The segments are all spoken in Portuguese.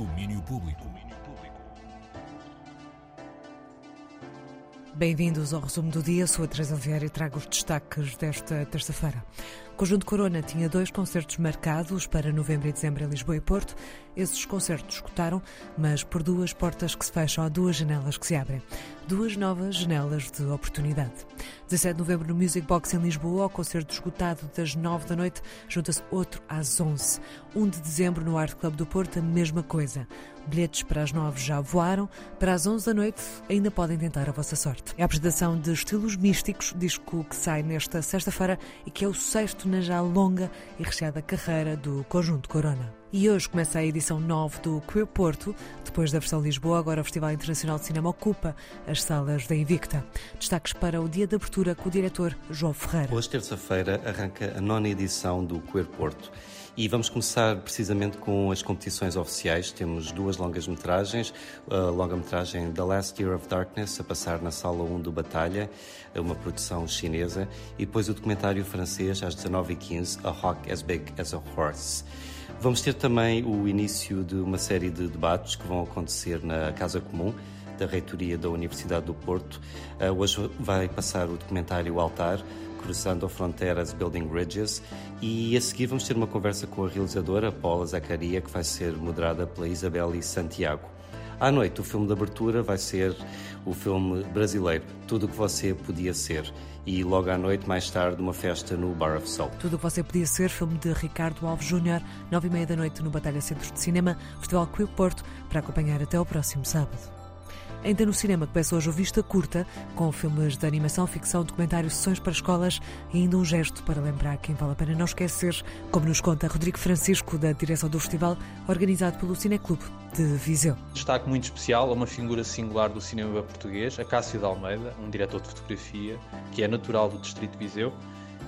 Domínio Público. Bem-vindos ao resumo do dia. Sou a Teresa Vieira e trago os destaques desta terça-feira. Conjunto Corona tinha dois concertos marcados para novembro e dezembro em Lisboa e Porto. Esses concertos escutaram, mas por duas portas que se fecham, há duas janelas que se abrem. Duas novas janelas de oportunidade. 17 de novembro no Music Box em Lisboa, ao concerto esgotado das 9 da noite, junta-se outro às 11. 1 de dezembro no Art Club do Porto, a mesma coisa. Bilhetes para as 9 já voaram, para as 11 da noite ainda podem tentar a vossa sorte. É a apresentação de Estilos Místicos, disco que sai nesta sexta-feira e que é o sexto na já longa e recheada carreira do Conjunto Corona. E hoje começa a edição 9 do Queer Porto. Depois da versão Lisboa, agora o Festival Internacional de Cinema ocupa as salas da Invicta. Destaques para o dia de abertura com o diretor João Ferreira. Hoje, terça-feira, arranca a nona edição do Queer Porto. E vamos começar precisamente com as competições oficiais. Temos duas longas-metragens. A longa-metragem The Last Year of Darkness, a passar na Sala 1 do Batalha, uma produção chinesa. E depois o documentário francês, às 19h15, A Hawk as Big as a Horse. Vamos ter também o início de uma série de debates que vão acontecer na Casa Comum da Reitoria da Universidade do Porto. Uh, hoje vai passar o documentário Altar, Cruzando Fronteiras Building Bridges, e a seguir vamos ter uma conversa com a realizadora Paula Zacaria, que vai ser moderada pela Isabelle Santiago. À noite, o filme de abertura vai ser o filme brasileiro Tudo o que Você Podia Ser. E logo à noite, mais tarde, uma festa no Bar of Soul. Tudo o que Você Podia Ser, filme de Ricardo Alves Júnior, nove e meia da noite no Batalha Centros de Cinema, Festival Queer Porto, para acompanhar até o próximo sábado. Ainda no cinema começa hoje o Vista Curta, com filmes de animação, ficção, documentário, sessões para escolas e ainda um gesto para lembrar quem vale a pena não esquecer, como nos conta Rodrigo Francisco, da direção do festival, organizado pelo Cineclube de Viseu. Destaque muito especial a uma figura singular do cinema português, a Cássio de Almeida, um diretor de fotografia que é natural do Distrito de Viseu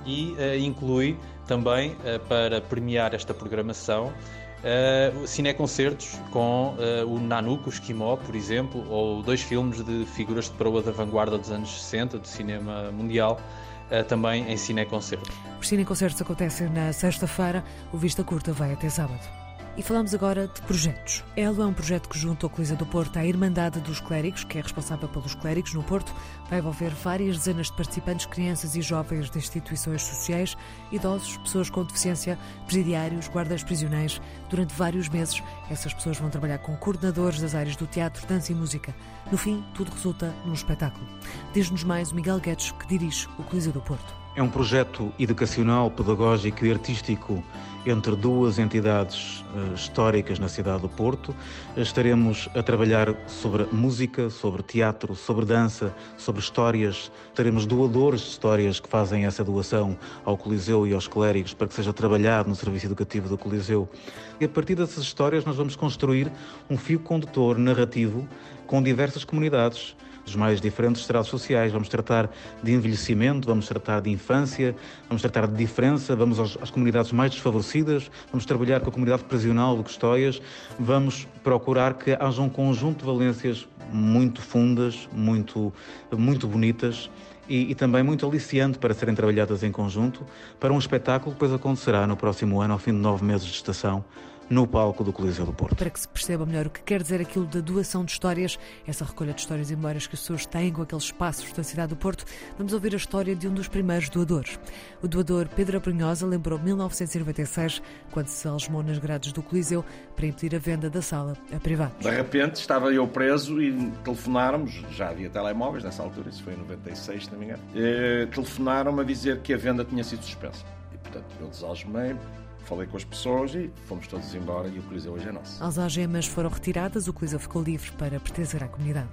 e uh, inclui também, uh, para premiar esta programação, uh, cineconcertos com uh, o Nanuko, o Esquimó, por exemplo, ou dois filmes de figuras de proa da vanguarda dos anos 60 do cinema mundial. Uh, também em cineconcertos. Os cineconcertos acontecem na sexta-feira, o Vista Curta vai até sábado. E falamos agora de projetos. Elo é um projeto que junto ao Coliseu do Porto à Irmandade dos Clérigos, que é responsável pelos clérigos no Porto, vai envolver várias dezenas de participantes, crianças e jovens de instituições sociais, idosos, pessoas com deficiência, presidiários, guardas prisionais. Durante vários meses, essas pessoas vão trabalhar com coordenadores das áreas do teatro, dança e música. No fim, tudo resulta num espetáculo. Diz-nos mais o Miguel Guedes, que dirige o Coliseu do Porto. É um projeto educacional, pedagógico e artístico entre duas entidades uh, históricas na cidade do Porto. Estaremos a trabalhar sobre música, sobre teatro, sobre dança, sobre histórias. Teremos doadores de histórias que fazem essa doação ao Coliseu e aos clérigos para que seja trabalhado no serviço educativo do Coliseu. E a partir dessas histórias nós vamos construir um fio condutor narrativo com diversas comunidades dos mais diferentes estratos sociais. Vamos tratar de envelhecimento, vamos tratar de infância, vamos tratar de diferença, vamos às, comunidades mais desfavorecidas, vamos trabalhar com a comunidade prisional de Custóias, vamos procurar que haja um conjunto de valências muito fundas, muito, muito bonitas. E, e, também muito aliciante para serem trabalhadas em conjunto para um espetáculo que depois acontecerá no próximo ano, ao fim de nove meses de estação, no palco do Coliseu do Porto. Para que se perceba melhor o que quer dizer aquilo da doação de histórias, essa recolha de histórias e memórias que as pessoas têm com aqueles espaços da cidade do Porto, vamos ouvir a história de um dos primeiros doadores. O doador Pedro Abrunhosa lembrou 1996, quando se algemou nas grades do Coliseu para impedir a venda da sala a privados. De repente estava eu preso e telefonaram-me, já havia telemóveis nessa altura, isso foi em 96, se não me engano, e, telefonaram-me a dizer que a venda tinha sido suspensa. E portanto eu desalgemei, falei com as pessoas e fomos todos embora e o Coliseu hoje é nosso. As algemas foram retiradas, o Coliseu ficou livre para pertencer à comunidade.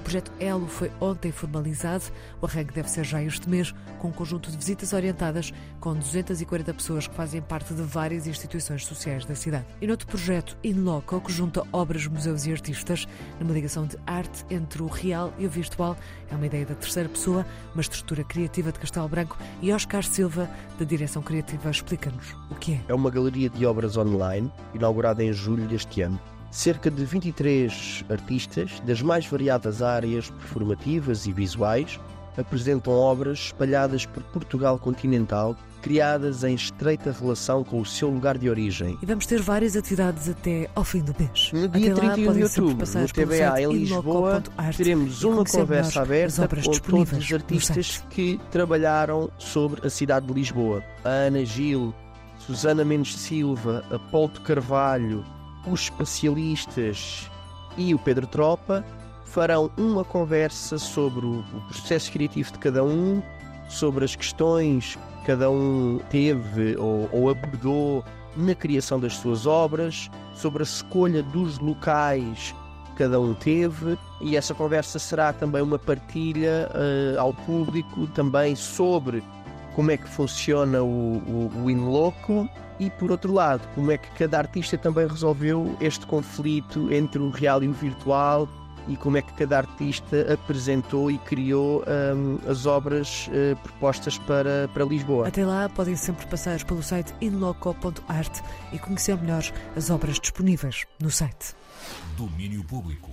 O projeto Elo foi ontem formalizado, o arranque deve ser já este mês, com um conjunto de visitas orientadas com 240 pessoas que fazem parte de várias instituições sociais da cidade. E noutro projeto, In Loco, que junta obras, museus e artistas, numa ligação de arte entre o real e o virtual, é uma ideia da terceira pessoa, uma estrutura criativa de Castelo Branco e Oscar Silva, da direção criativa, explica-nos o que é. É uma galeria de obras online, inaugurada em julho deste ano. Cerca de 23 artistas das mais variadas áreas performativas e visuais apresentam obras espalhadas por Portugal continental, criadas em estreita relação com o seu lugar de origem. E vamos ter várias atividades até ao fim do mês. No dia até 31 de outubro, no TBA em Lisboa, teremos uma conversa aberta com todos os artistas que trabalharam sobre a cidade de Lisboa. A Ana Gil, Susana Mendes Silva, Apollo Carvalho, os especialistas e o Pedro Tropa farão uma conversa sobre o processo criativo de cada um, sobre as questões que cada um teve ou, ou abordou na criação das suas obras, sobre a escolha dos locais que cada um teve, e essa conversa será também uma partilha uh, ao público também sobre como é que funciona o, o, o Inloco e, por outro lado, como é que cada artista também resolveu este conflito entre o real e o virtual e como é que cada artista apresentou e criou um, as obras uh, propostas para, para Lisboa. Até lá podem sempre passar pelo site inloco.art e conhecer melhor as obras disponíveis no site. Domínio Público.